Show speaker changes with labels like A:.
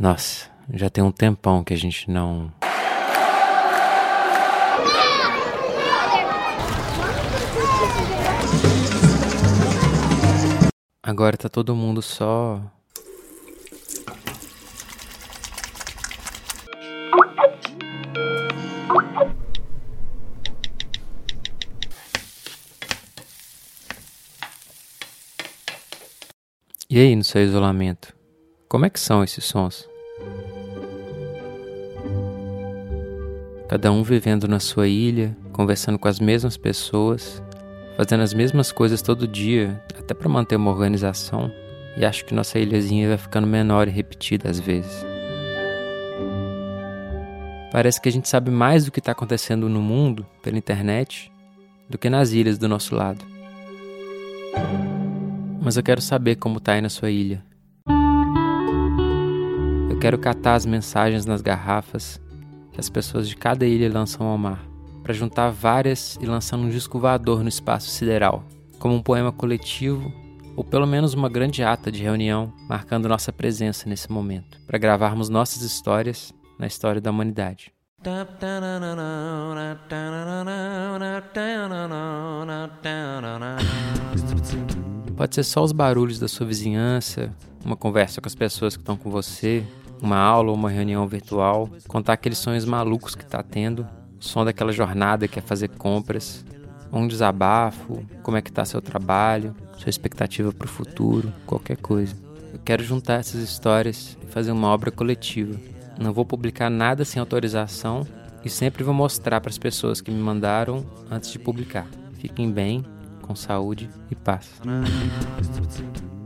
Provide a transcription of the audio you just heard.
A: Nossa, já tem um tempão que a gente não. Agora tá todo mundo só. E aí, no seu isolamento? Como é que são esses sons? Cada um vivendo na sua ilha, conversando com as mesmas pessoas, fazendo as mesmas coisas todo dia, até para manter uma organização, e acho que nossa ilhazinha vai ficando menor e repetida às vezes. Parece que a gente sabe mais do que está acontecendo no mundo pela internet do que nas ilhas do nosso lado. Mas eu quero saber como tá aí na sua ilha. Quero catar as mensagens nas garrafas que as pessoas de cada ilha lançam ao mar, para juntar várias e lançar um disco voador no espaço sideral, como um poema coletivo ou pelo menos uma grande ata de reunião marcando nossa presença nesse momento, para gravarmos nossas histórias na história da humanidade. Pode ser só os barulhos da sua vizinhança, uma conversa com as pessoas que estão com você, uma aula ou uma reunião virtual, contar aqueles sonhos malucos que está tendo, o som daquela jornada que é fazer compras, um desabafo, como é que está seu trabalho, sua expectativa para o futuro, qualquer coisa. Eu quero juntar essas histórias e fazer uma obra coletiva. Não vou publicar nada sem autorização e sempre vou mostrar para as pessoas que me mandaram antes de publicar. Fiquem bem, com saúde e paz.